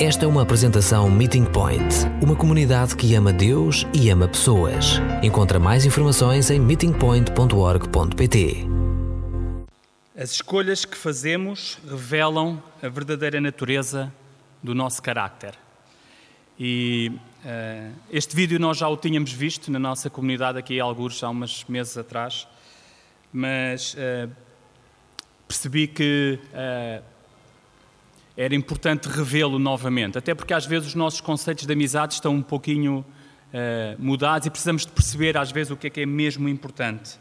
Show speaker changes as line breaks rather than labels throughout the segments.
Esta é uma apresentação Meeting Point, uma comunidade que ama Deus e ama pessoas. Encontra mais informações em meetingpoint.org.pt.
As escolhas que fazemos revelam a verdadeira natureza do nosso carácter. E uh, este vídeo nós já o tínhamos visto na nossa comunidade aqui em Algures há umas meses atrás, mas uh, percebi que uh, era importante revê-lo novamente, até porque às vezes os nossos conceitos de amizade estão um pouquinho mudados e precisamos de perceber às vezes o que é que é mesmo importante.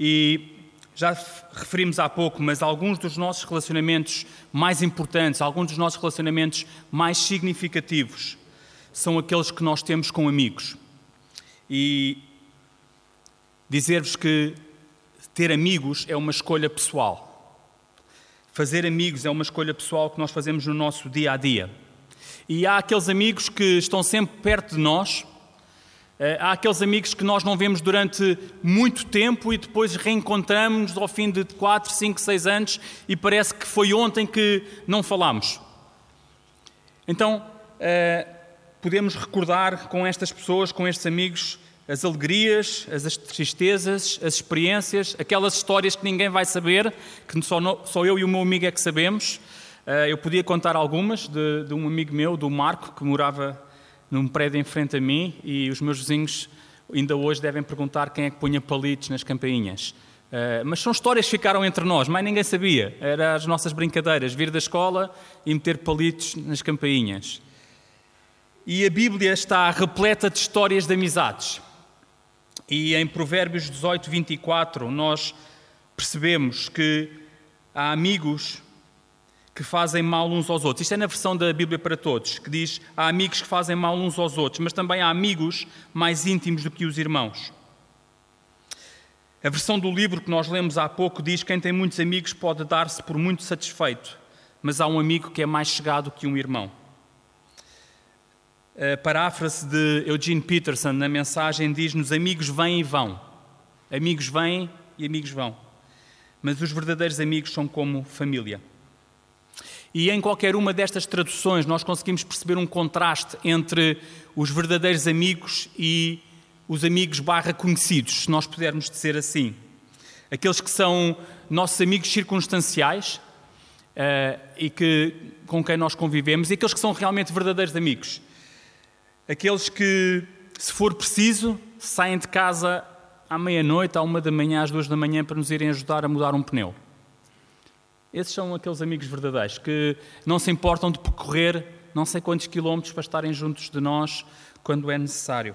E já referimos há pouco, mas alguns dos nossos relacionamentos mais importantes, alguns dos nossos relacionamentos mais significativos, são aqueles que nós temos com amigos. E dizer-vos que ter amigos é uma escolha pessoal. Fazer amigos é uma escolha pessoal que nós fazemos no nosso dia a dia. E há aqueles amigos que estão sempre perto de nós, eh, há aqueles amigos que nós não vemos durante muito tempo e depois reencontramos ao fim de 4, 5, 6 anos e parece que foi ontem que não falámos. Então, eh, podemos recordar com estas pessoas, com estes amigos, as alegrias, as tristezas, as experiências, aquelas histórias que ninguém vai saber, que só, só eu e o meu amigo é que sabemos. Eh, eu podia contar algumas de, de um amigo meu, do Marco, que morava num prédio em frente a mim e os meus vizinhos ainda hoje devem perguntar quem é que punha palitos nas campainhas. Uh, mas são histórias que ficaram entre nós, mais ninguém sabia. Eram as nossas brincadeiras, vir da escola e meter palitos nas campainhas. E a Bíblia está repleta de histórias de amizades. E em Provérbios 18, 24, nós percebemos que há amigos que fazem mal uns aos outros. Isto é na versão da Bíblia para Todos, que diz: há amigos que fazem mal uns aos outros, mas também há amigos mais íntimos do que os irmãos. A versão do livro que nós lemos há pouco diz: quem tem muitos amigos pode dar-se por muito satisfeito, mas há um amigo que é mais chegado que um irmão. A paráfrase de Eugene Peterson na mensagem diz-nos: Amigos vêm e vão. Amigos vêm e amigos vão. Mas os verdadeiros amigos são como família. E em qualquer uma destas traduções nós conseguimos perceber um contraste entre os verdadeiros amigos e os amigos barra conhecidos, se nós pudermos dizer assim. Aqueles que são nossos amigos circunstanciais uh, e que, com quem nós convivemos, e aqueles que são realmente verdadeiros amigos. Aqueles que, se for preciso, saem de casa à meia-noite, à uma da manhã, às duas da manhã, para nos irem ajudar a mudar um pneu. Esses são aqueles amigos verdadeiros que não se importam de percorrer não sei quantos quilómetros para estarem juntos de nós quando é necessário.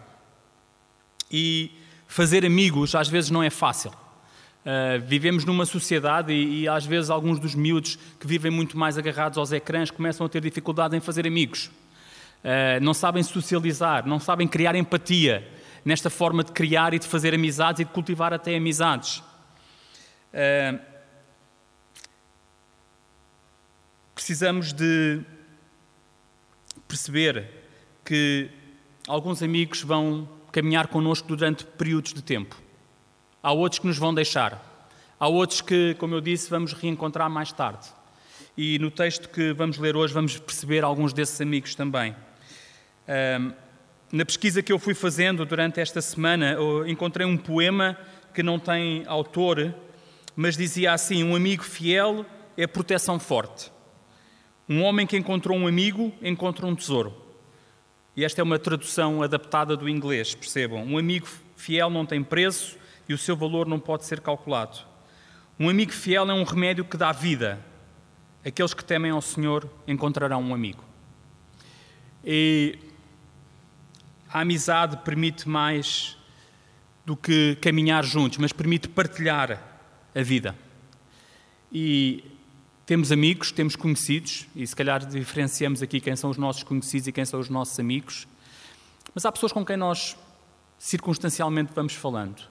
E fazer amigos às vezes não é fácil. Uh, vivemos numa sociedade e, e, às vezes alguns dos miúdos que vivem muito mais agarrados aos ecrãs começam a ter dificuldade em fazer amigos. Uh, não sabem socializar, não sabem criar empatia nesta forma de criar e de fazer amizades e de cultivar até amizades. Uh, precisamos de perceber que alguns amigos vão caminhar connosco durante períodos de tempo. Há outros que nos vão deixar. Há outros que, como eu disse, vamos reencontrar mais tarde. E no texto que vamos ler hoje vamos perceber alguns desses amigos também. Na pesquisa que eu fui fazendo durante esta semana, encontrei um poema que não tem autor, mas dizia assim: Um amigo fiel é proteção forte. Um homem que encontrou um amigo encontra um tesouro. E esta é uma tradução adaptada do inglês, percebam. Um amigo fiel não tem preço e o seu valor não pode ser calculado. Um amigo fiel é um remédio que dá vida. Aqueles que temem ao Senhor encontrarão um amigo. E a amizade permite mais do que caminhar juntos, mas permite partilhar a vida. E temos amigos, temos conhecidos, e se calhar diferenciamos aqui quem são os nossos conhecidos e quem são os nossos amigos, mas há pessoas com quem nós circunstancialmente vamos falando.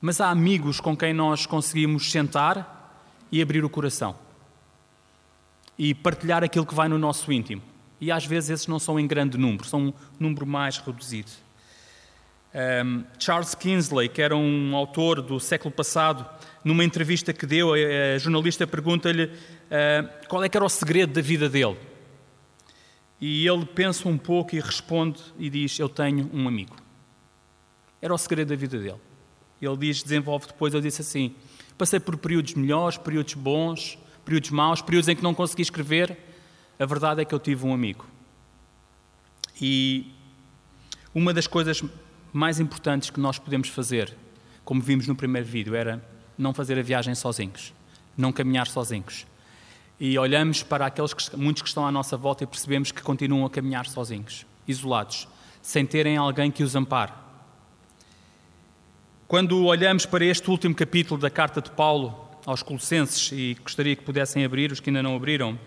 Mas há amigos com quem nós conseguimos sentar e abrir o coração e partilhar aquilo que vai no nosso íntimo. E às vezes esses não são em grande número, são um número mais reduzido. Um, Charles Kingsley, que era um autor do século passado, numa entrevista que deu, a, jornalista pergunta-lhe uh, qual é que era o segredo da vida dele. E ele pensa um pouco e responde e diz: Eu tenho um amigo. Era o segredo da vida dele. Ele diz, desenvolve depois, ele disse assim: Passei por períodos melhores, períodos bons, períodos maus, períodos em que não consegui escrever. A verdade é que eu tive um amigo. E uma das coisas mais importantes que nós podemos fazer, como vimos no primeiro vídeo, era não fazer a viagem sozinhos, não caminhar sozinhos. E olhamos para aqueles que, muitos que estão à nossa volta e percebemos que continuam a caminhar sozinhos, isolados, sem terem alguém que os ampare. Quando olhamos para este último capítulo da carta de Paulo aos Colossenses, e gostaria que pudessem abrir, os que ainda não abriram,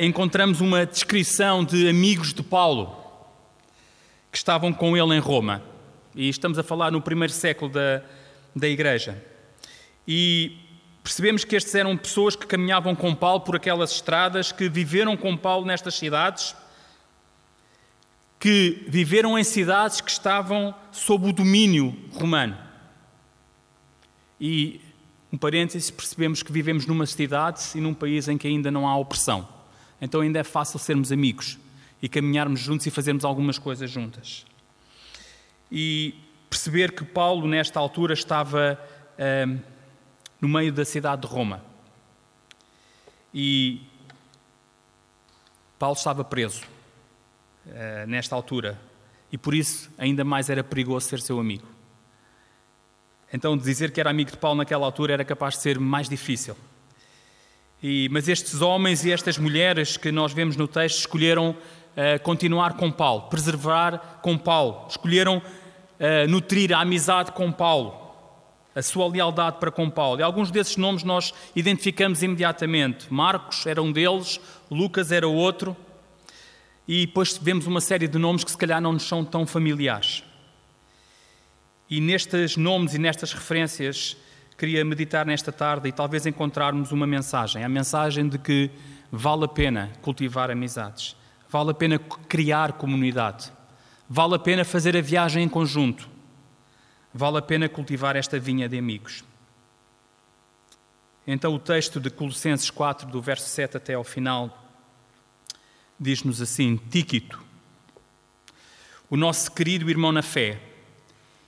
encontramos uma descrição de amigos de Paulo que estavam com ele em Roma. E estamos a falar no primeiro século da, da Igreja. E percebemos que estes eram pessoas que caminhavam com Paulo por aquelas estradas, que viveram com Paulo nestas cidades, que viveram em cidades que estavam sob o domínio romano. E, um parênteses, percebemos que vivemos numa cidade e num país em que ainda não há opressão. Então ainda é fácil sermos amigos e caminharmos juntos e fazermos algumas coisas juntas. E perceber que Paulo, nesta altura, estava hum, no meio da cidade de Roma. E Paulo estava preso uh, nesta altura. E por isso ainda mais era perigoso ser seu amigo. Então, dizer que era amigo de Paulo naquela altura era capaz de ser mais difícil. E, mas estes homens e estas mulheres que nós vemos no texto escolheram uh, continuar com Paulo, preservar com Paulo, escolheram uh, nutrir a amizade com Paulo, a sua lealdade para com Paulo. E alguns desses nomes nós identificamos imediatamente. Marcos era um deles, Lucas era outro, e depois vemos uma série de nomes que se calhar não nos são tão familiares. E nestes nomes e nestas referências queria meditar nesta tarde e talvez encontrarmos uma mensagem, a mensagem de que vale a pena cultivar amizades, vale a pena criar comunidade, vale a pena fazer a viagem em conjunto, vale a pena cultivar esta vinha de amigos. Então, o texto de Colossenses 4, do verso 7 até ao final, diz-nos assim: Tíquito, o nosso querido irmão na fé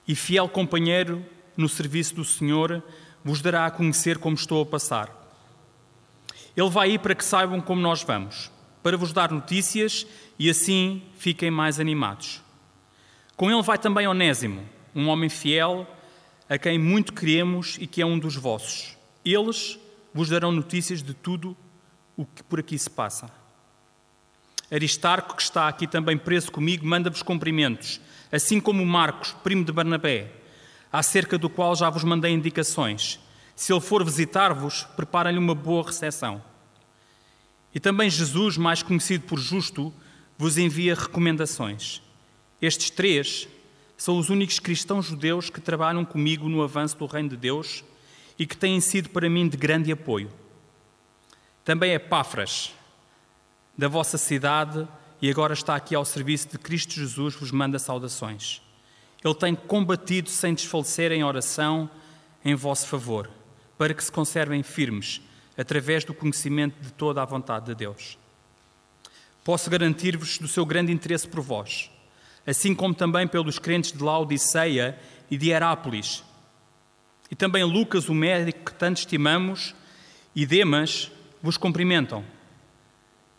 e fiel companheiro no serviço do Senhor, vos dará a conhecer como estou a passar. Ele vai ir para que saibam como nós vamos, para vos dar notícias e assim fiquem mais animados. Com ele vai também Onésimo, um homem fiel, a quem muito queremos e que é um dos vossos. Eles vos darão notícias de tudo o que por aqui se passa. Aristarco, que está aqui também preso comigo, manda-vos cumprimentos, assim como Marcos, primo de Barnabé acerca do qual já vos mandei indicações. Se ele for visitar-vos, preparem-lhe uma boa recepção. E também Jesus, mais conhecido por Justo, vos envia recomendações. Estes três são os únicos cristãos judeus que trabalham comigo no avanço do Reino de Deus e que têm sido para mim de grande apoio. Também é Páfras, da vossa cidade, e agora está aqui ao serviço de Cristo Jesus, vos manda saudações. Ele tem combatido sem desfalecer em oração em vosso favor, para que se conservem firmes através do conhecimento de toda a vontade de Deus. Posso garantir-vos do seu grande interesse por vós, assim como também pelos crentes de Laodiceia e de Herápolis. E também Lucas, o médico que tanto estimamos, e Demas vos cumprimentam.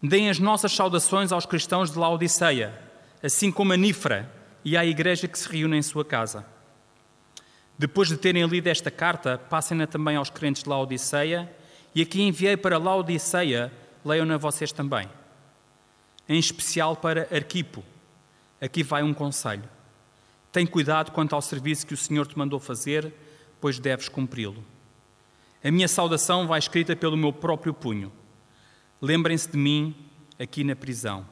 Deem as nossas saudações aos cristãos de Laodiceia, assim como a Nifra, e à igreja que se reúne em sua casa. Depois de terem lido esta carta, passem-na também aos crentes de Laodiceia, e aqui enviei para Laodiceia, leiam-na vocês também. Em especial para Arquipo. Aqui vai um conselho. Tem cuidado quanto ao serviço que o Senhor te mandou fazer, pois deves cumpri-lo. A minha saudação vai escrita pelo meu próprio punho. Lembrem-se de mim aqui na prisão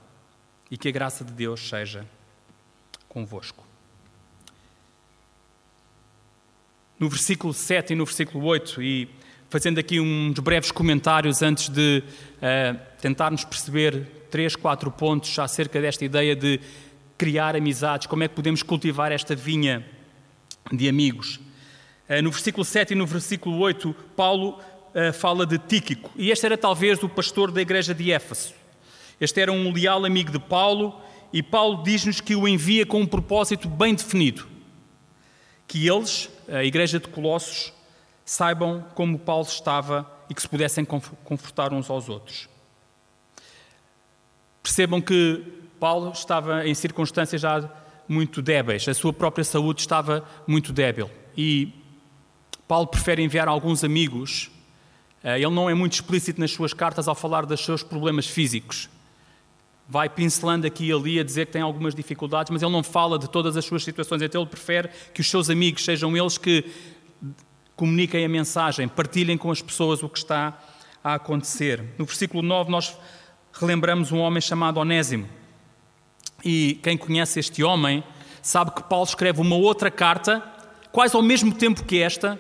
e que a graça de Deus seja convosco. No versículo 7 e no versículo 8, e fazendo aqui uns breves comentários antes de uh, tentarmos perceber três, quatro pontos acerca desta ideia de criar amizades, como é que podemos cultivar esta vinha de amigos. Uh, no versículo 7 e no versículo 8, Paulo uh, fala de Tíquico, e este era talvez o pastor da igreja de Éfeso. Este era um leal amigo de Paulo e Paulo diz-nos que o envia com um propósito bem definido: que eles, a igreja de Colossos, saibam como Paulo estava e que se pudessem confortar uns aos outros. Percebam que Paulo estava em circunstâncias já muito débeis, a sua própria saúde estava muito débil e Paulo prefere enviar alguns amigos. Eh, ele não é muito explícito nas suas cartas ao falar dos seus problemas físicos. Vai pincelando aqui e ali a dizer que tem algumas dificuldades, mas ele não fala de todas as suas situações. Então ele prefere que os seus amigos sejam eles que comuniquem a mensagem, partilhem com as pessoas o que está a acontecer. No versículo 9, nós relembramos um homem chamado Onésimo. E quem conhece este homem sabe que Paulo escreve uma outra carta, quase ao mesmo tempo que esta,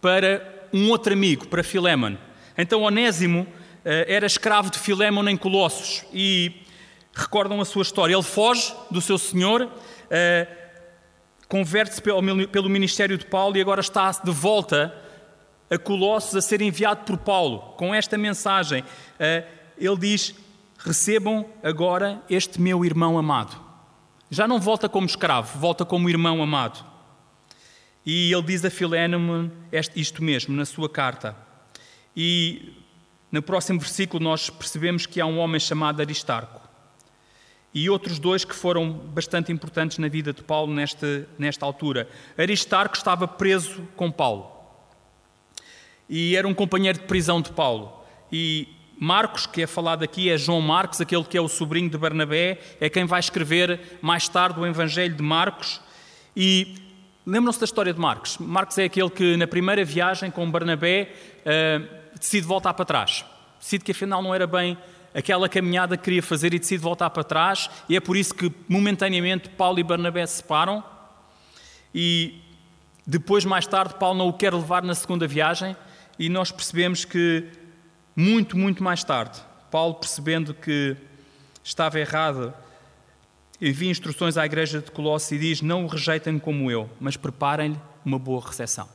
para um outro amigo, para Filémon. Então Onésimo eh, era escravo de Filémon em Colossos e recordam a sua história. Ele foge do seu senhor, eh, converte-se pelo ministério de Paulo e agora está de volta a Colossos a ser enviado por Paulo com esta mensagem. Eh, ele diz: Recebam agora este meu irmão amado. Já não volta como escravo, volta como irmão amado. E ele diz a Filémon isto mesmo na sua carta. E no próximo versículo nós percebemos que há um homem chamado Aristarco e outros dois que foram bastante importantes na vida de Paulo nesta, nesta altura. Aristarco estava preso com Paulo e era um companheiro de prisão de Paulo. E Marcos, que é falado aqui, é João Marcos, aquele que é o sobrinho de Barnabé, é quem vai escrever mais tarde o Evangelho de Marcos. E lembram-se da história de Marcos? Marcos é aquele que, na primeira viagem com Barnabé, uh, decide voltar para trás. Decide que afinal não era bem aquela caminhada que queria fazer e decide voltar para trás, e é por isso que momentaneamente Paulo e Barnabé se separam. E depois, mais tarde, Paulo não o quer levar na segunda viagem, e nós percebemos que, muito, muito mais tarde, Paulo, percebendo que estava errado, envia instruções à igreja de Colossos e diz: Não o rejeitem como eu, mas preparem-lhe uma boa recepção.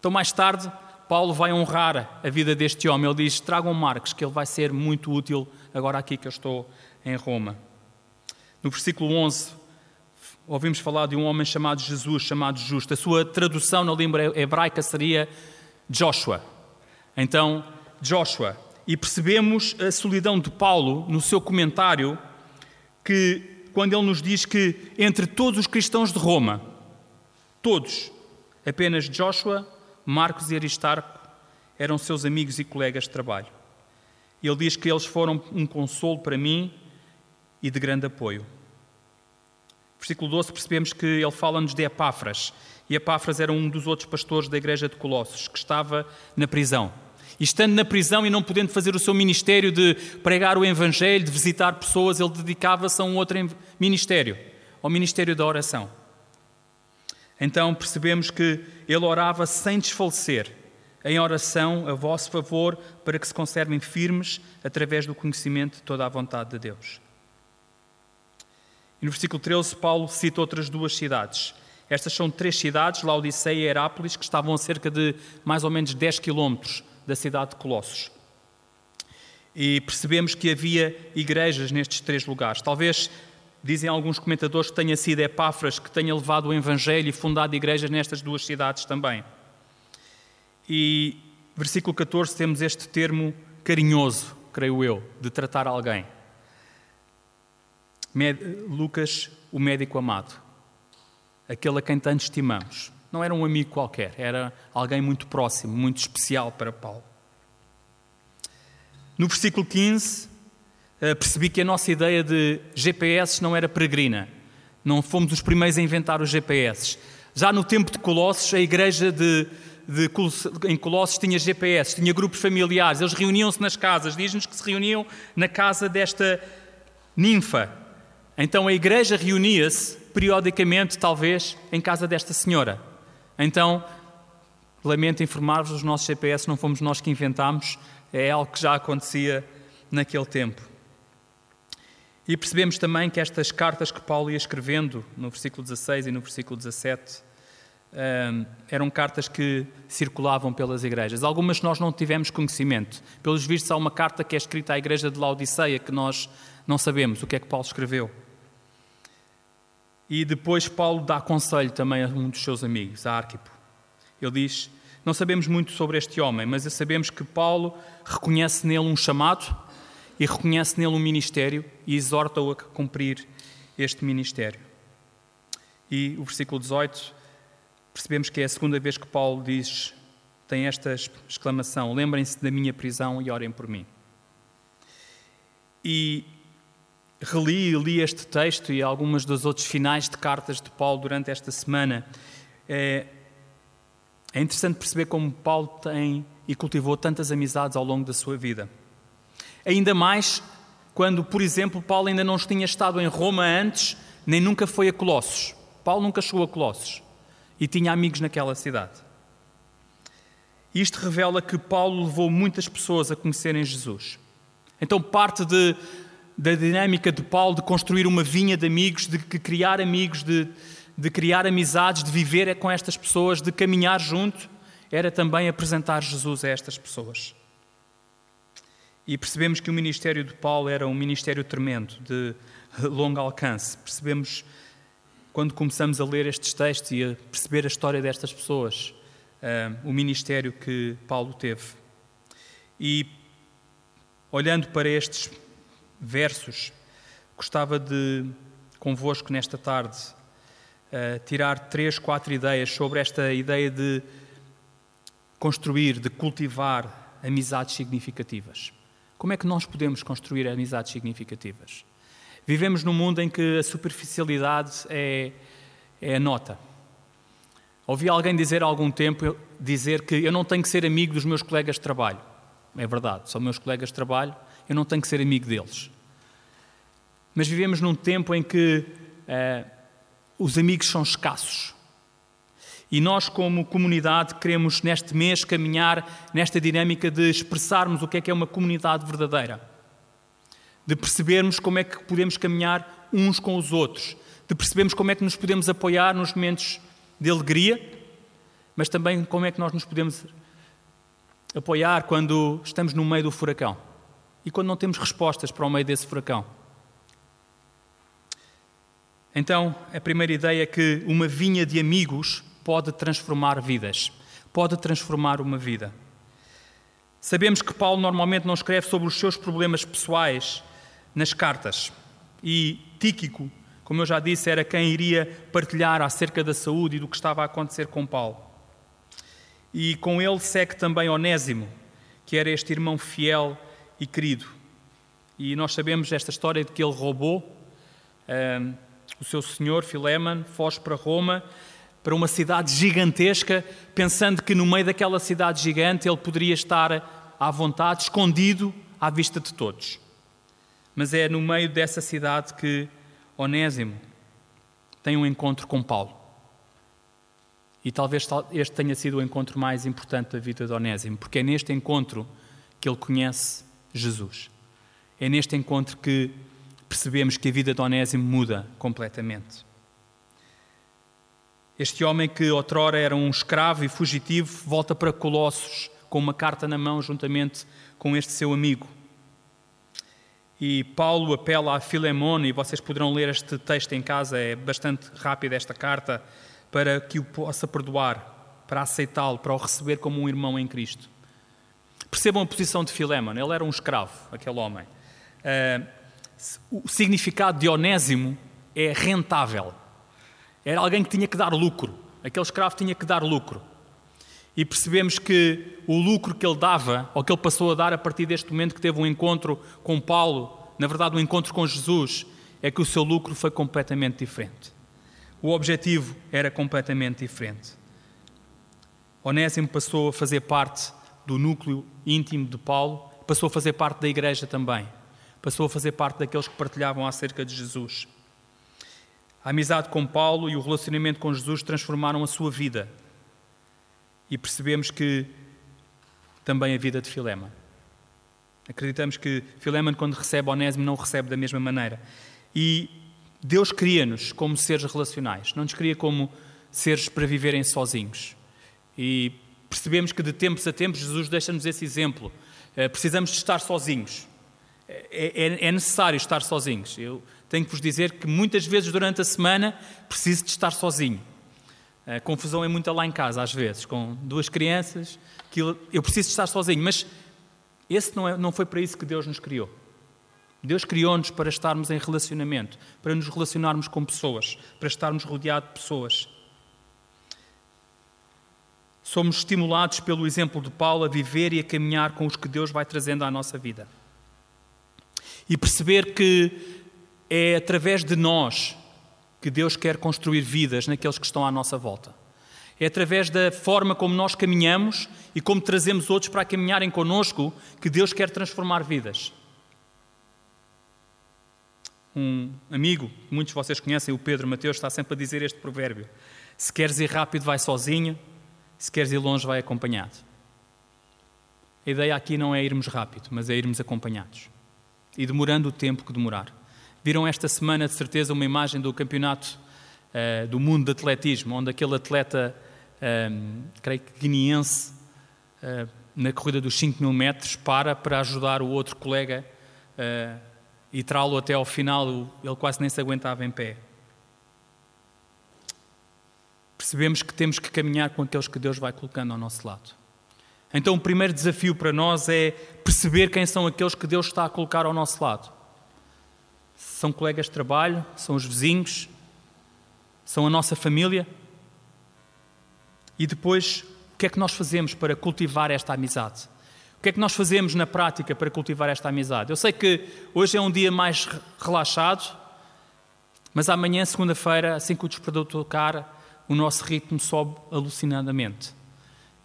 Então, mais tarde, Paulo vai honrar a vida deste homem. Ele diz: Tragam Marcos, que ele vai ser muito útil agora aqui que eu estou em Roma. No versículo 11, ouvimos falar de um homem chamado Jesus, chamado Justo. A sua tradução na língua hebraica seria Joshua. Então, Joshua. E percebemos a solidão de Paulo no seu comentário, que quando ele nos diz que entre todos os cristãos de Roma, todos, apenas Joshua Marcos e Aristarco eram seus amigos e colegas de trabalho. Ele diz que eles foram um consolo para mim e de grande apoio. Versículo 12, percebemos que ele fala-nos de Epáfras. E Epáfras era um dos outros pastores da igreja de Colossos, que estava na prisão. E estando na prisão e não podendo fazer o seu ministério de pregar o Evangelho, de visitar pessoas, ele dedicava-se a um outro ministério, ao ministério da oração. Então percebemos que ele orava sem desfalecer, em oração a vosso favor, para que se conservem firmes através do conhecimento de toda a vontade de Deus. E no versículo 13, Paulo cita outras duas cidades. Estas são três cidades, Laodiceia e Herápolis, que estavam a cerca de mais ou menos 10 quilómetros da cidade de Colossos. E percebemos que havia igrejas nestes três lugares. Talvez Dizem alguns comentadores que tenha sido Epáfras que tenha levado o Evangelho e fundado igrejas nestas duas cidades também. E versículo 14 temos este termo carinhoso, creio eu, de tratar alguém. Lucas, o médico amado, aquele a quem tanto estimamos. Não era um amigo qualquer, era alguém muito próximo, muito especial para Paulo. No versículo 15, eh, percebi que a nossa ideia de GPS não era peregrina. Não fomos os primeiros a inventar os GPS. Já no tempo de Colossos, a igreja de, de, em Colossos tinha GPS, tinha grupos familiares, eles reuniam-se nas casas. Diz-nos que se reuniam na casa desta ninfa. Então a igreja reunia-se periodicamente, talvez, em casa desta senhora. Então, lamento informar-vos, os nossos GPS não fomos nós que inventámos, é algo que já acontecia naquele tempo. E percebemos também que estas cartas que Paulo ia escrevendo, no versículo 16 e no versículo 17, ehm, eram cartas que circulavam pelas igrejas. Algumas nós não tivemos conhecimento. Pelos vistos, há uma carta que é escrita à igreja de Laodiceia que nós Não sabemos o que é que Paulo escreveu. E depois Paulo dá conselho também a um dos seus amigos, a Arquipo. Ele diz: Não sabemos muito sobre este homem, mas sabemos que Paulo reconhece nele um chamado e reconhece nele um ministério e exorta-o a cumprir este ministério. E o versículo 18, percebemos que é a segunda vez que Paulo diz, tem esta exclamação: Lembrem-se da minha prisão e orem por mim. E reli e li este texto e algumas dos outros finais de cartas de Paulo durante esta semana. É, é interessante perceber como Paulo tem e cultivou tantas amizades ao longo da sua vida. Ainda mais quando, por exemplo, Paulo ainda não tinha estado em Roma antes, nem nunca foi a Colossos. Paulo nunca chegou a Colossos e tinha amigos naquela cidade. Isto revela que Paulo levou muitas pessoas a conhecerem Jesus. Então, parte de, da dinâmica de Paulo de construir uma vinha de amigos, de criar amigos, de, de criar amizades, de viver com estas pessoas, de caminhar junto, era também apresentar Jesus a estas pessoas. E percebemos que o ministério de Paulo era um ministério tremendo, de longo alcance. Percebemos, quando começamos a ler estes textos e a perceber a história destas pessoas, uh, o ministério que Paulo teve. E olhando para estes versos, gostava de, convosco nesta tarde, uh, tirar três, quatro ideias sobre esta ideia de construir, de cultivar amizades significativas. Como é que nós podemos construir amizades significativas? Vivemos num mundo em que a superficialidade é, é a nota. Ouvi alguém dizer há algum tempo dizer que eu não tenho que ser amigo dos meus colegas de trabalho. É verdade, são meus colegas de trabalho, eu não tenho que ser amigo deles. Mas vivemos num tempo em que uh, os amigos são escassos. E nós, como comunidade, queremos neste mês caminhar nesta dinâmica de expressarmos o que é que é uma comunidade verdadeira. De percebermos como é que podemos caminhar uns com os outros. De percebermos como é que nos podemos apoiar nos momentos de alegria, mas também como é que nós nos podemos apoiar quando estamos no meio do furacão e quando não temos respostas para o meio desse furacão. Então, a primeira ideia é que uma vinha de amigos pode transformar vidas, pode transformar uma vida. Sabemos que Paulo normalmente não escreve sobre os seus problemas pessoais nas cartas e Tíquico, como eu já disse, era quem iria partilhar acerca da saúde e do que estava a acontecer com Paulo. E com ele segue também Onésimo, que era este irmão fiel e querido. E nós sabemos esta história de que ele roubou um, o seu senhor, Fileman, foge para Roma, para uma cidade gigantesca, pensando que no meio daquela cidade gigante ele poderia estar à vontade, escondido à vista de todos. Mas é no meio dessa cidade que Onésimo tem um encontro com Paulo. E talvez este tenha sido o encontro mais importante da vida de Onésimo, porque é neste encontro que ele conhece Jesus. É neste encontro que percebemos que a vida de Onésimo muda completamente. Este homem que outrora era um escravo e fugitivo volta para Colossos com uma carta na mão juntamente com este seu amigo. E Paulo apela a Filemone, e vocês poderão ler este texto em casa, é bastante rápida esta carta, para que o possa perdoar, para aceitá-lo, para o receber como um irmão em Cristo. Percebam a posição de Filemon, ele era um escravo, aquele homem. Uh, o significado de Onésimo é rentável. Era alguém que tinha que dar lucro. Aquele escravo tinha que dar lucro. E percebemos que o lucro que ele dava, ou que ele passou a dar a partir deste momento que teve um encontro com Paulo, na verdade, um encontro com Jesus, é que o seu lucro foi completamente diferente. O objetivo era completamente diferente. Onésimo passou a fazer parte do núcleo íntimo de Paulo, passou a fazer parte da igreja também. Passou a fazer parte daqueles que partilhavam acerca de Jesus. A amizade com Paulo e o relacionamento com Jesus transformaram a sua vida. E percebemos que também a vida de Filema. Acreditamos que Filema, quando recebe Onésimo, não recebe da mesma maneira. E Deus cria-nos como seres relacionais, não nos cria como seres para viverem sozinhos. E percebemos que de tempos a tempos Jesus deixa-nos esse exemplo. Eh, precisamos de estar sozinhos. é, é, é necessário estar sozinhos. Eu tenho que vos dizer que muitas vezes durante a semana preciso de estar sozinho. A confusão é muita lá em casa, às vezes, com duas crianças, que eu preciso de estar sozinho, mas esse não, é, não foi para isso que Deus nos criou. Deus criou-nos para estarmos em relacionamento, para nos relacionarmos com pessoas, para estarmos rodeados de pessoas. Somos estimulados pelo exemplo de Paulo a viver e a caminhar com os que Deus vai trazendo à nossa vida. E perceber que é através de nós que Deus quer construir vidas naqueles que estão à nossa volta. É através da forma como nós caminhamos e como trazemos outros para caminharem connosco que Deus quer transformar vidas. Um amigo, muitos de vocês conhecem, o Pedro Mateus, está sempre a dizer este provérbio: Se queres ir rápido, vai sozinho, se queres ir longe, vai acompanhado. A ideia aqui não é irmos rápido, mas é irmos acompanhados e demorando o tempo que demorar. Viram esta semana, de certeza, uma imagem do campeonato uh, do mundo de atletismo, onde aquele atleta, um, creio que guineense, uh, na corrida dos 5 mil metros, para para ajudar o outro colega uh, e trá-lo até ao final. Ele quase nem se aguentava em pé. Percebemos que temos que caminhar com aqueles que Deus vai colocando ao nosso lado. Então, o primeiro desafio para nós é perceber quem são aqueles que Deus está a colocar ao nosso lado. São colegas de trabalho, são os vizinhos, são a nossa família. E depois, o que é que nós fazemos para cultivar esta amizade? O que é que nós fazemos na prática para cultivar esta amizade? Eu sei que hoje é um dia mais relaxado, mas amanhã, segunda-feira, assim que o despertador tocar, o nosso ritmo sobe alucinadamente.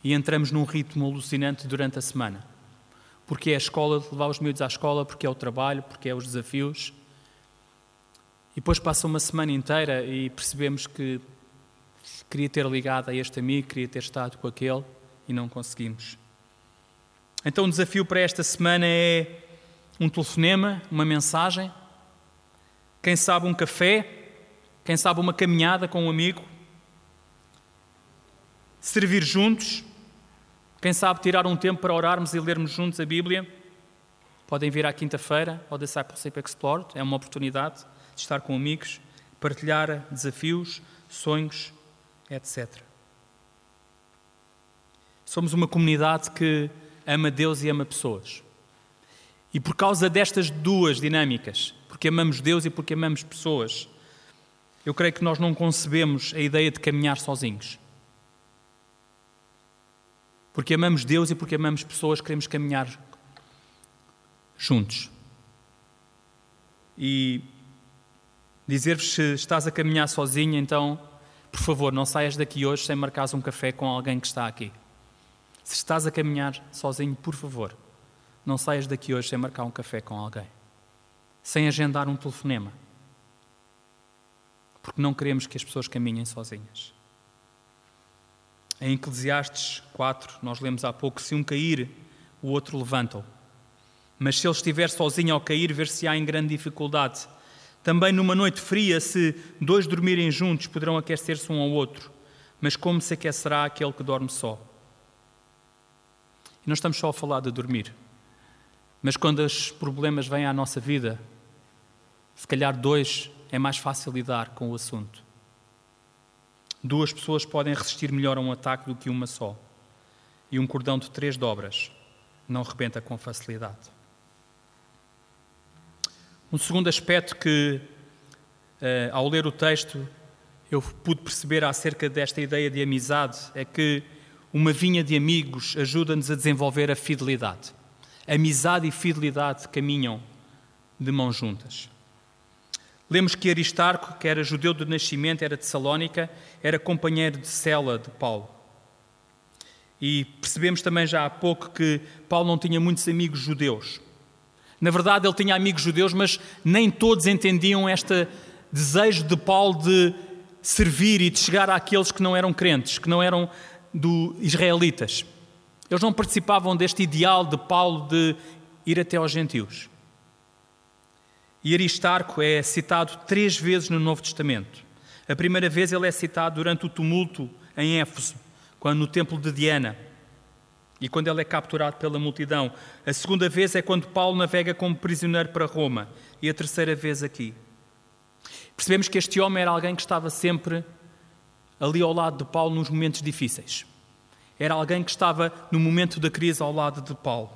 E entramos num ritmo alucinante durante a semana. Porque é a escola, levar os miúdos à escola, porque é o trabalho, porque é os desafios. E depois passa uma semana inteira e percebemos que queria ter ligado a este amigo, queria ter estado com aquele e não conseguimos. Então o desafio para esta semana é um telefonema, uma mensagem, quem sabe um café, quem sabe uma caminhada com um amigo, servir juntos, quem sabe tirar um tempo para orarmos e lermos juntos a Bíblia. Podem vir à quinta-feira ao Discipleship Explored, é uma oportunidade de estar com amigos, partilhar desafios, sonhos, etc. Somos uma comunidade que ama Deus e ama pessoas. E por causa destas duas dinâmicas, porque amamos Deus e porque amamos pessoas, eu creio que nós não concebemos a ideia de caminhar sozinhos. Porque amamos Deus e porque amamos pessoas, queremos caminhar juntos. E dizer-vos se estás a caminhar sozinho, então, por favor, não saias daqui hoje sem marcares um café com alguém que está aqui. Se estás a caminhar sozinho, por favor, não saias daqui hoje sem marcar um café com alguém, sem agendar um telefonema, porque não queremos que as pessoas caminhem sozinhas. Em Eclesiastes 4, nós lemos há pouco: se um cair, o outro levanta-o. Mas se ele estiver sozinho ao cair, ver-se-á em grande dificuldade. Também numa noite fria, se dois dormirem juntos, poderão aquecer-se um ao outro. Mas como se aquecerá aquele que dorme só? E não estamos só a falar de dormir. Mas quando os problemas vêm à nossa vida, se calhar dois é mais fácil lidar com o assunto. Duas pessoas podem resistir melhor a um ataque do que uma só. E um cordão de três dobras não rebenta com facilidade. Um segundo aspecto que, uh, ao ler o texto, eu pude perceber acerca desta ideia de amizade é que uma vinha de amigos ajuda-nos a desenvolver a fidelidade. Amizade e fidelidade caminham de mãos juntas. Lemos que Aristarco, que era judeu de nascimento, era de Salónica, era companheiro de cela de Paulo. E percebemos também já há pouco que Paulo não tinha muitos amigos judeus. Na verdade, ele tinha amigos judeus, mas nem todos entendiam este desejo de Paulo de servir e de chegar àqueles que não eram crentes, que não eram do israelitas. Eles não participavam deste ideal de Paulo de ir até aos gentios. E Aristarco é citado três vezes no Novo Testamento. A primeira vez ele é citado durante o tumulto em Éfeso, quando no templo de Diana. E quando ele é capturado pela multidão. A segunda vez é quando Paulo navega como prisioneiro para Roma, e a terceira vez aqui. Percebemos que este homem era alguém que estava sempre ali ao lado de Paulo nos momentos difíceis. Era alguém que estava no momento da crise ao lado de Paulo,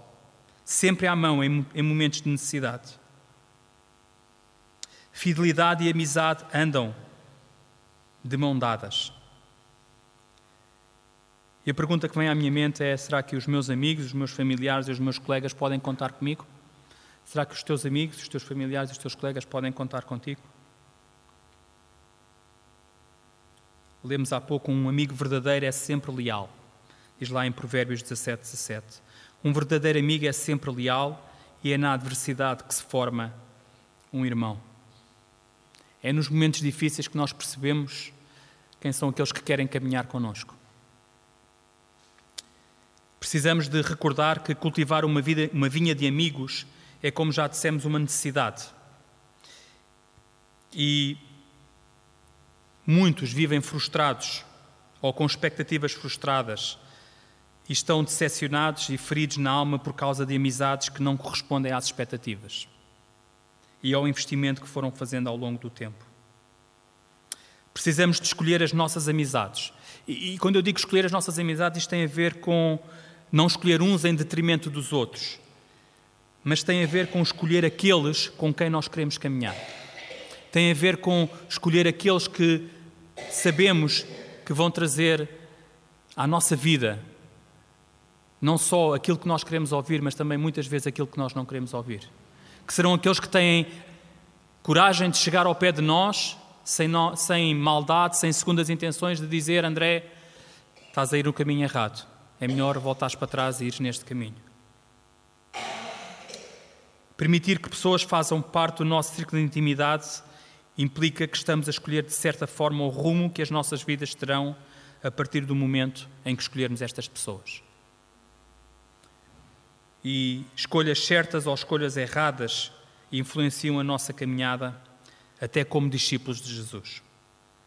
sempre à mão em, momentos de necessidade. Fidelidade e amizade andam de mão dadas. E a pergunta que vem à minha mente é: será que os meus amigos, os meus familiares e os meus colegas podem contar comigo? Será que os teus amigos, os teus familiares e os teus colegas podem contar contigo? Lemos há pouco: um amigo verdadeiro é sempre leal. Diz lá em Provérbios 17, 17. Um verdadeiro amigo é sempre leal e é na adversidade que se forma um irmão. É nos momentos difíceis que nós percebemos quem são aqueles que querem caminhar conosco. Precisamos de recordar que cultivar uma, vida, uma vinha de amigos é, como já dissemos, uma necessidade. E muitos vivem frustrados ou com expectativas frustradas e estão decepcionados e feridos na alma por causa de amizades que não correspondem às expectativas e ao investimento que foram fazendo ao longo do tempo. Precisamos de escolher as nossas amizades. E, e, quando eu digo escolher as nossas amizades, isto tem a ver com não escolher uns em detrimento dos outros, mas tem a ver com escolher aqueles com quem nós queremos caminhar. Tem a ver com escolher aqueles que sabemos que vão trazer à nossa vida não só aquilo que nós queremos ouvir, mas também muitas vezes aquilo que nós não queremos ouvir. Que serão aqueles que têm coragem de chegar ao pé de nós, sem, no, sem maldade, sem segundas intenções, de dizer: André, estás a ir no caminho errado é melhor voltares para trás e ires neste caminho. Permitir que pessoas façam parte do nosso círculo de intimidade implica que estamos a escolher de certa forma o rumo que as nossas vidas terão a partir do momento em que escolhermos estas pessoas. E escolhas certas ou escolhas erradas influenciam a nossa caminhada até como discípulos de Jesus,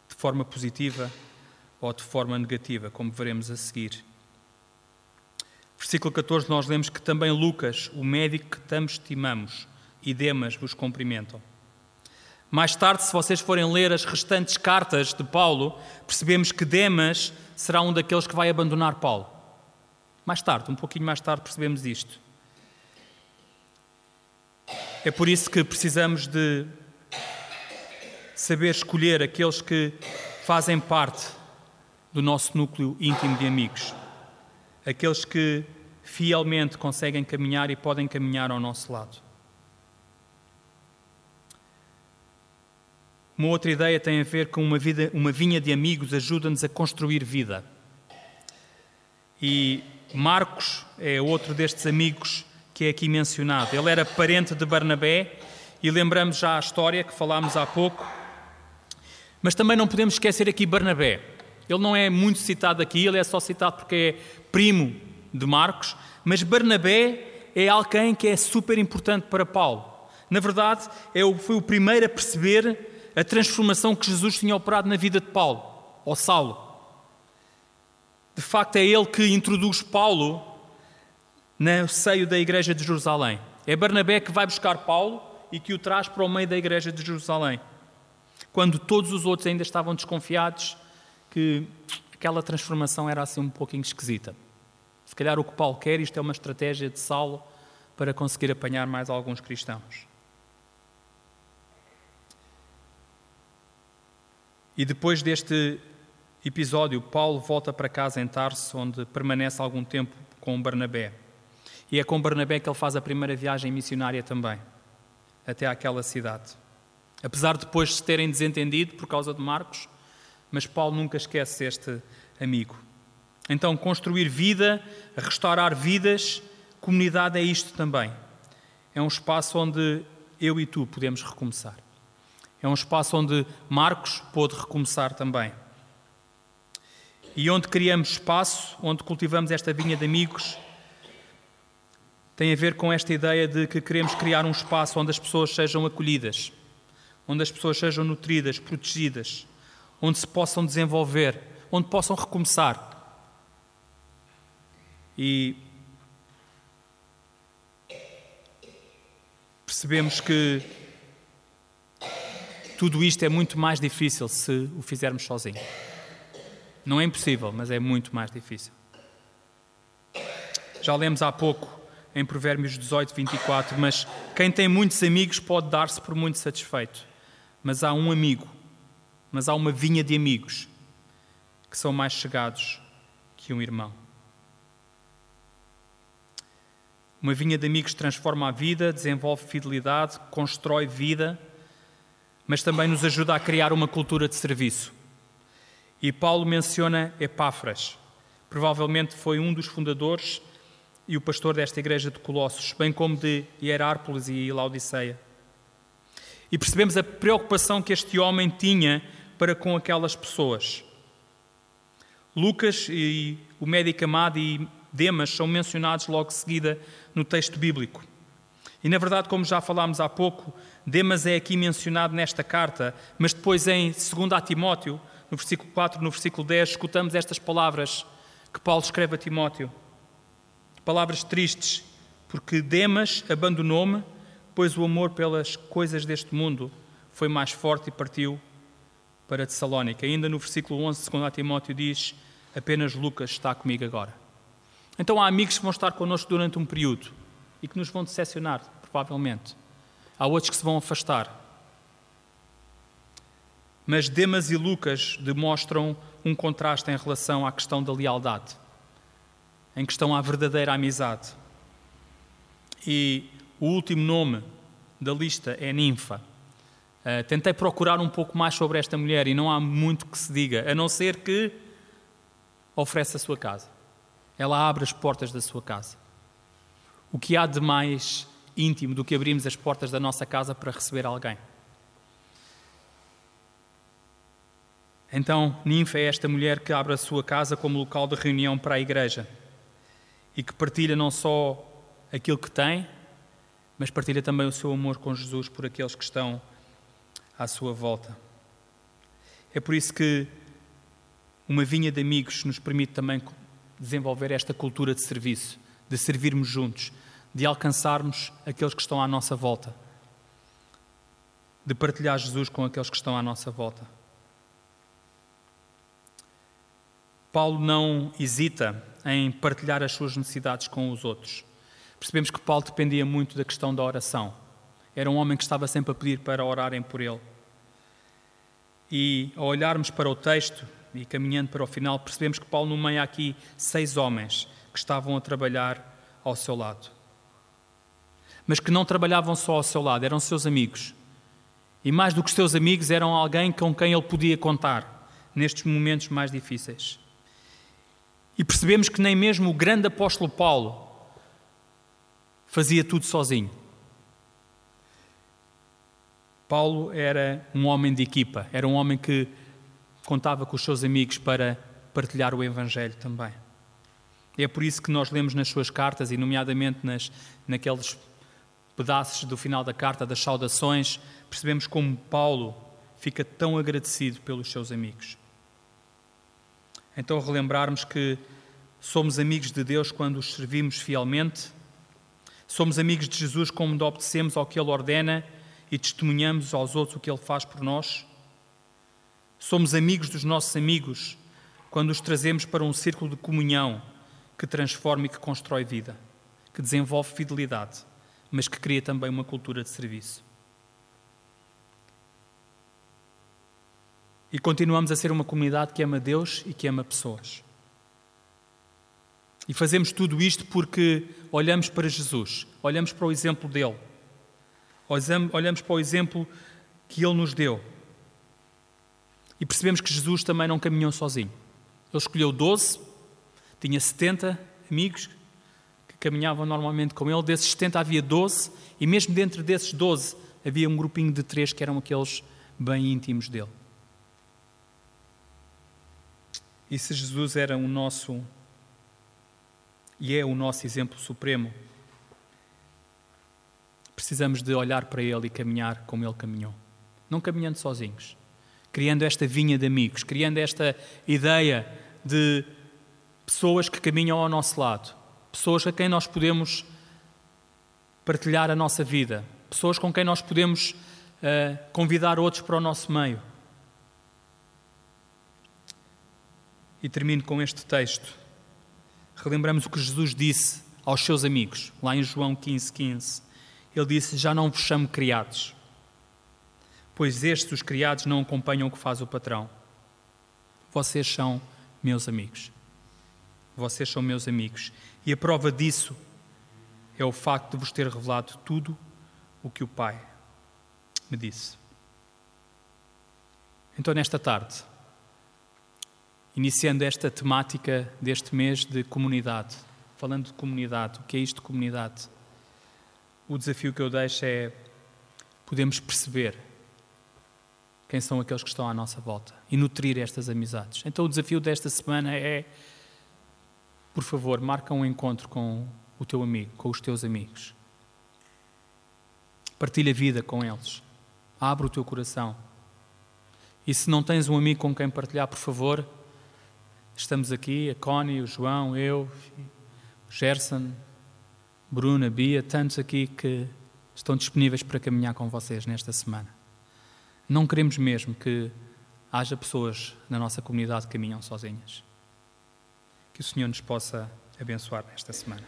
de forma positiva ou de forma negativa, como veremos a seguir. Versículo 14, nós lemos que também Lucas, o médico que tanto estimamos, e Demas vos cumprimentam. Mais tarde, se vocês forem ler as restantes cartas de Paulo, percebemos que Demas será um daqueles que vai abandonar Paulo. Mais tarde, um pouquinho mais tarde, percebemos isto. É por isso que precisamos de saber escolher aqueles que fazem parte do nosso núcleo íntimo de amigos aqueles que fielmente conseguem caminhar e podem caminhar ao nosso lado. Uma outra ideia tem a ver com uma, vida, uma vinha de amigos ajuda-nos a construir vida. E Marcos é outro destes amigos que é aqui mencionado. Ele era parente de Barnabé e lembramos já a história que falámos há pouco. Mas também não podemos esquecer aqui Barnabé. Ele não é muito citado aqui, ele é só citado porque é primo de Marcos, mas Barnabé é alguém que é super importante para Paulo. Na verdade, é foi o primeiro a perceber a transformação que Jesus tinha operado na vida de Paulo, ou Saulo. De facto, é ele que introduz Paulo no seio da igreja de Jerusalém. É Barnabé que vai buscar Paulo e que o traz para o meio da igreja de Jerusalém. Quando todos os outros ainda estavam desconfiados que aquela transformação era assim um pouquinho esquisita. Se calhar o que Paulo quer, isto é uma estratégia de Saulo para conseguir apanhar mais alguns cristãos. E depois deste episódio, Paulo volta para casa em Tarso, onde permanece algum tempo com Barnabé. E é com Barnabé que ele faz a primeira viagem missionária também, até àquela cidade. Apesar de depois se terem desentendido por causa de Marcos, mas Paulo nunca esquece este amigo. Então, construir vida, restaurar vidas, comunidade é isto também. É um espaço onde eu e tu podemos recomeçar. É um espaço onde Marcos pôde recomeçar também. E onde criamos espaço, onde cultivamos esta vinha de amigos, tem a ver com esta ideia de que queremos criar um espaço onde as pessoas sejam acolhidas, onde as pessoas sejam nutridas, protegidas, onde se possam desenvolver, onde possam recomeçar. E percebemos que tudo isto é muito mais difícil se o fizermos sozinho. Não é impossível, mas é muito mais difícil. Já lemos há pouco em Provérbios 18, 24, mas quem tem muitos amigos pode dar-se por muito satisfeito. Mas há um amigo, mas há uma vinha de amigos que são mais chegados que um irmão. Uma vinha de amigos transforma a vida, desenvolve fidelidade, constrói vida, mas também nos ajuda a criar uma cultura de serviço. E Paulo menciona Epáfras. Provavelmente foi um dos fundadores e o pastor desta igreja de Colossos, bem como de Hierárpolis e Laodiceia. E percebemos a preocupação que este homem tinha para com aquelas pessoas. Lucas e o médico amado e Demas são mencionados logo de seguida no texto bíblico. E na verdade, como já falámos há pouco, Demas é aqui mencionado nesta carta, mas depois em 2 Timóteo, no versículo 4, no versículo 10, escutamos estas palavras que Paulo escreve a Timóteo. Palavras tristes, porque Demas abandonou-me, pois o amor pelas coisas deste mundo foi mais forte e partiu para Tessalónica. Ainda no versículo 11, 2 Timóteo diz: Apenas Lucas está comigo agora. Então há amigos que vão estar connosco durante um período e que nos vão decepcionar, provavelmente. Há outros que se vão afastar. Mas Demas e Lucas demonstram um contraste em relação à questão da lealdade, em questão à verdadeira amizade. E o último nome da lista é Ninfa. Uh, tentei procurar um pouco mais sobre esta mulher e não há muito que se diga, a não ser que oferece a sua casa. Ela abre as portas da sua casa. O que há de mais íntimo do que abrirmos as portas da nossa casa para receber alguém? Então, Ninfa é esta mulher que abre a sua casa como local de reunião para a igreja e que partilha não só aquilo que tem, mas partilha também o seu amor com Jesus por aqueles que estão à sua volta. É por isso que uma vinha de amigos nos permite também desenvolver esta cultura de serviço, de servirmos juntos, de alcançarmos aqueles que estão à nossa volta, de partilhar Jesus com aqueles que estão à nossa volta. Paulo não hesita em partilhar as suas necessidades com os outros. Percebemos que Paulo dependia muito da questão da oração. Era um homem que estava sempre a pedir para orarem por ele. E ao olharmos para o texto e caminhando para o final, percebemos que Paulo nomeia aqui seis homens que estavam a trabalhar ao seu lado. Mas que não trabalhavam só ao seu lado, eram seus amigos. E mais do que seus amigos, eram alguém com quem ele podia contar nestes momentos mais difíceis. E percebemos que nem mesmo o grande apóstolo Paulo fazia tudo sozinho. Paulo era um homem de equipa, era um homem que contava com os seus amigos para partilhar o Evangelho também. É por isso que nós lemos nas suas cartas, e nomeadamente nas, naqueles pedaços do final da carta, das saudações, percebemos como Paulo fica tão agradecido pelos seus amigos. Então, relembrarmos que somos amigos de Deus quando os servimos fielmente, somos amigos de Jesus quando obedecemos ao que Ele ordena e testemunhamos aos outros o que Ele faz por nós. Somos amigos dos nossos amigos quando os trazemos para um círculo de comunhão que transforma e que constrói vida, que desenvolve fidelidade, mas que cria também uma cultura de serviço. E continuamos a ser uma comunidade que ama Deus e que ama pessoas. E fazemos tudo isto porque olhamos para Jesus, olhamos para o exemplo dele, olhamos para o exemplo que ele nos deu. E percebemos que Jesus também não caminhou sozinho. Ele escolheu 12, tinha 70 amigos que caminhavam normalmente com ele. Desses 70 havia 12, e mesmo dentro desses 12 havia um grupinho de três que eram aqueles bem íntimos dele. E se Jesus era o nosso e é o nosso exemplo supremo, precisamos de olhar para Ele e caminhar como Ele caminhou. Não caminhando sozinhos, criando esta vinha de amigos, criando esta ideia de pessoas que caminham ao nosso lado, pessoas a quem nós podemos partilhar a nossa vida, pessoas com quem nós podemos uh, convidar outros para o nosso meio. E termino com este texto. Relembramos o que Jesus disse aos seus amigos, lá em João 15, 15. Ele disse: Já não vos chamo criados, pois estes, os criados, não acompanham o que faz o patrão. Vocês são meus amigos. Vocês são meus amigos. E a prova disso é o facto de vos ter revelado tudo o que o Pai me disse. Então, nesta tarde, iniciando esta temática deste mês de comunidade, falando de comunidade, o que é isto de comunidade? O desafio que eu deixo é podemos perceber quem são aqueles que estão à nossa volta e nutrir estas amizades. Então, o desafio desta semana é, por favor, marca um encontro com o teu amigo, com os teus amigos. Partilha a vida com eles. Abre o teu coração. E se não tens um amigo com quem partilhar, por favor, estamos aqui, a Connie, o João, eu, o Gerson, Bruna, Bia, tantos aqui que estão disponíveis para caminhar com vocês nesta semana. Não queremos mesmo que haja pessoas na nossa comunidade que caminham sozinhas. Que o Senhor nos possa abençoar nesta semana.